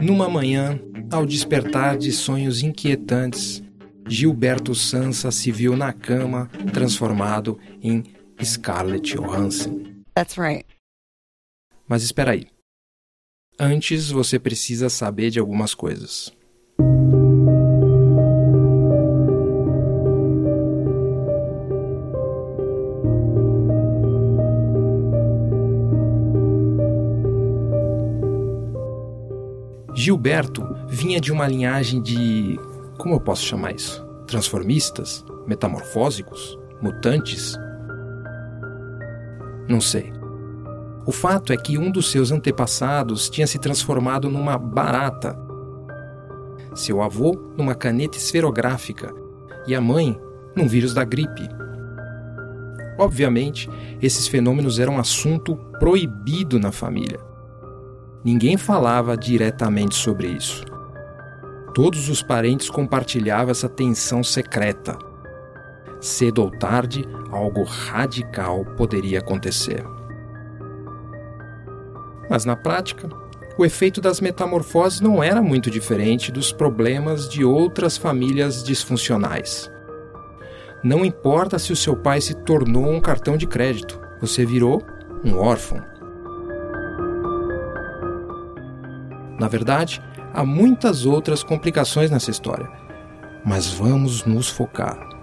Numa manhã, ao despertar de sonhos inquietantes, Gilberto Sansa se viu na cama, transformado em Scarlett Johansson. That's right. Mas espera aí. Antes você precisa saber de algumas coisas. Gilberto vinha de uma linhagem de. Como eu posso chamar isso? Transformistas? Metamorfósicos? Mutantes? Não sei. O fato é que um dos seus antepassados tinha se transformado numa barata, seu avô numa caneta esferográfica e a mãe num vírus da gripe. Obviamente, esses fenômenos eram assunto proibido na família. Ninguém falava diretamente sobre isso. Todos os parentes compartilhavam essa tensão secreta. Cedo ou tarde, algo radical poderia acontecer. Mas na prática, o efeito das metamorfoses não era muito diferente dos problemas de outras famílias disfuncionais. Não importa se o seu pai se tornou um cartão de crédito, você virou um órfão. Na verdade, há muitas outras complicações nessa história, mas vamos nos focar.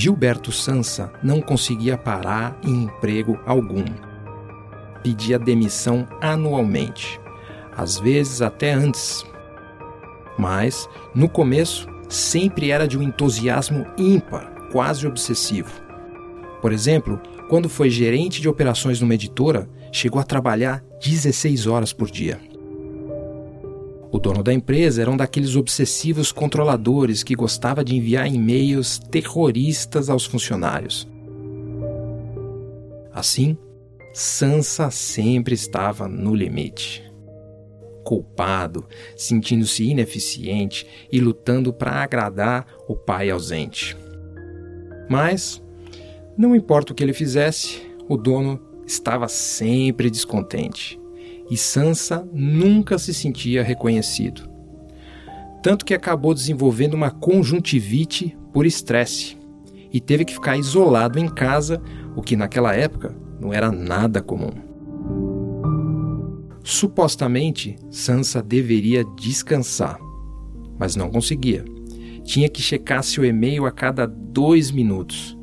Gilberto Sansa não conseguia parar em emprego algum. Pedia demissão anualmente, às vezes até antes. Mas, no começo, sempre era de um entusiasmo ímpar, quase obsessivo. Por exemplo, quando foi gerente de operações numa editora, chegou a trabalhar 16 horas por dia. O dono da empresa era um daqueles obsessivos controladores que gostava de enviar e-mails terroristas aos funcionários. Assim, Sansa sempre estava no limite. Culpado, sentindo-se ineficiente e lutando para agradar o pai ausente. Mas não importa o que ele fizesse, o dono estava sempre descontente. E Sansa nunca se sentia reconhecido. Tanto que acabou desenvolvendo uma conjuntivite por estresse e teve que ficar isolado em casa, o que naquela época não era nada comum. Supostamente, Sansa deveria descansar, mas não conseguia. Tinha que checar seu e-mail a cada dois minutos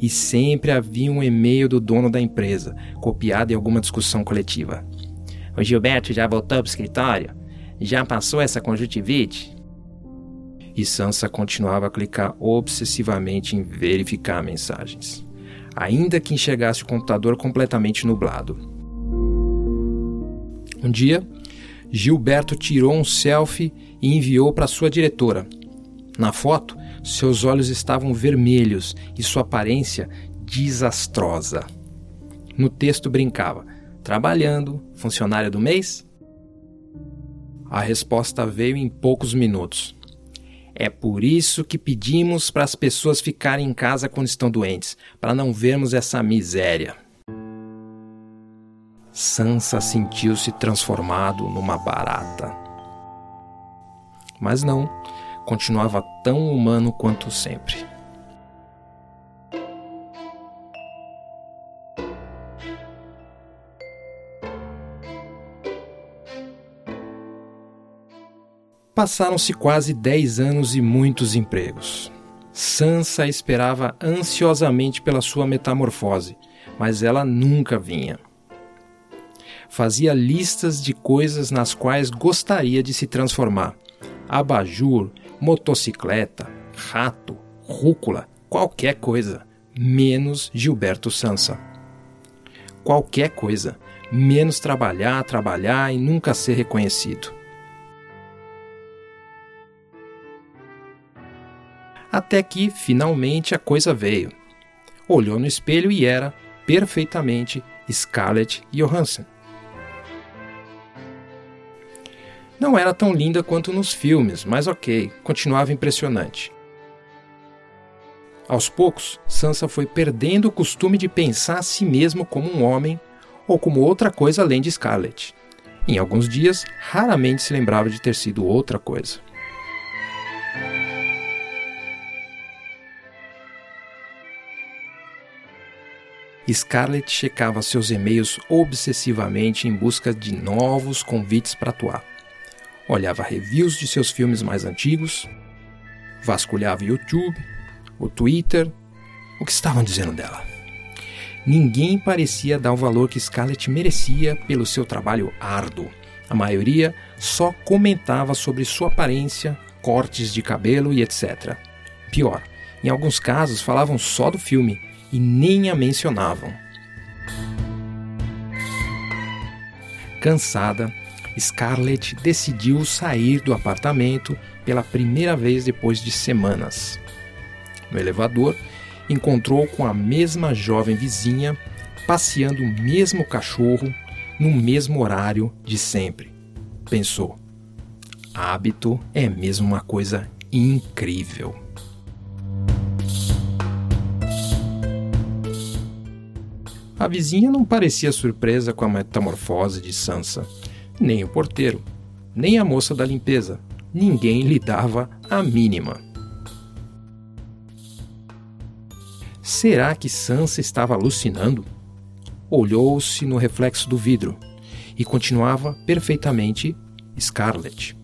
e sempre havia um e-mail do dono da empresa, copiado em alguma discussão coletiva. O Gilberto já voltou para o escritório? Já passou essa conjuntivite? E Sansa continuava a clicar obsessivamente em verificar mensagens, ainda que enxergasse o computador completamente nublado. Um dia, Gilberto tirou um selfie e enviou para sua diretora. Na foto, seus olhos estavam vermelhos e sua aparência desastrosa. No texto brincava: Trabalhando, funcionário do mês? A resposta veio em poucos minutos. É por isso que pedimos para as pessoas ficarem em casa quando estão doentes, para não vermos essa miséria. Sansa sentiu-se transformado numa barata. Mas não, continuava tão humano quanto sempre. Passaram-se quase dez anos e muitos empregos. Sansa esperava ansiosamente pela sua metamorfose, mas ela nunca vinha. Fazia listas de coisas nas quais gostaria de se transformar: abajur, motocicleta, rato, rúcula, qualquer coisa, menos Gilberto Sansa. Qualquer coisa, menos trabalhar, trabalhar e nunca ser reconhecido. Até que, finalmente, a coisa veio. Olhou no espelho e era perfeitamente Scarlett Johansson. Não era tão linda quanto nos filmes, mas ok, continuava impressionante. Aos poucos, Sansa foi perdendo o costume de pensar a si mesmo como um homem ou como outra coisa além de Scarlett. Em alguns dias, raramente se lembrava de ter sido outra coisa. Scarlett checava seus e-mails obsessivamente em busca de novos convites para atuar olhava reviews de seus filmes mais antigos, vasculhava o YouTube, o Twitter, o que estavam dizendo dela. Ninguém parecia dar o valor que Scarlett merecia pelo seu trabalho árduo. A maioria só comentava sobre sua aparência, cortes de cabelo e etc. Pior, em alguns casos falavam só do filme e nem a mencionavam. Cansada, Scarlett decidiu sair do apartamento pela primeira vez depois de semanas. No elevador, encontrou com a mesma jovem vizinha passeando o mesmo cachorro no mesmo horário de sempre. Pensou: hábito é mesmo uma coisa incrível. A vizinha não parecia surpresa com a metamorfose de Sansa nem o porteiro, nem a moça da limpeza. Ninguém lhe dava a mínima. Será que Sansa estava alucinando? Olhou-se no reflexo do vidro e continuava perfeitamente Scarlet.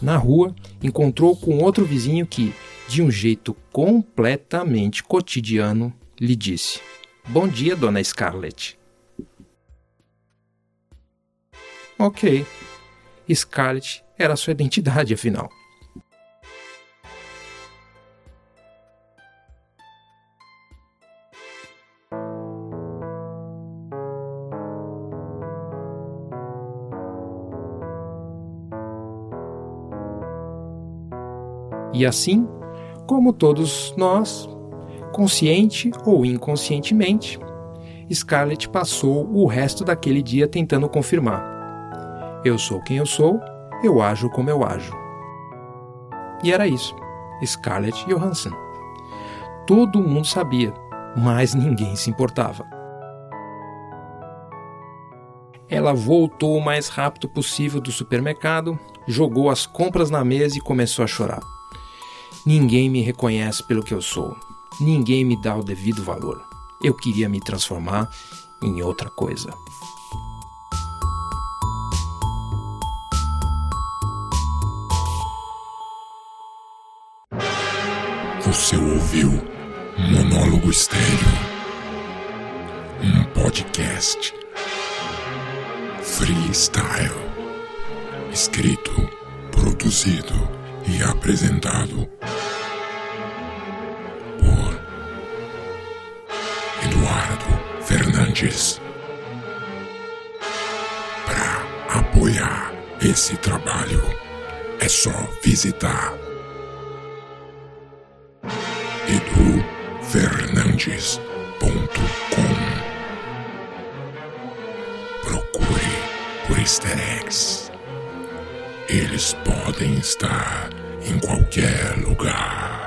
Na rua, encontrou com outro vizinho que, de um jeito completamente cotidiano, lhe disse: Bom dia, dona Scarlett. Ok. Scarlett era sua identidade, afinal. E assim, como todos nós, consciente ou inconscientemente, Scarlett passou o resto daquele dia tentando confirmar eu sou quem eu sou, eu ajo como eu ajo. E era isso. Scarlett Johansson. Todo mundo sabia, mas ninguém se importava. Ela voltou o mais rápido possível do supermercado, jogou as compras na mesa e começou a chorar. Ninguém me reconhece pelo que eu sou. Ninguém me dá o devido valor. Eu queria me transformar em outra coisa. Você ouviu Monólogo Estéreo, um podcast freestyle, escrito, produzido e apresentado por Eduardo Fernandes. Para apoiar esse trabalho, é só visitar edufernandes.com. Procure por easter eggs. Eles podem estar em qualquer lugar.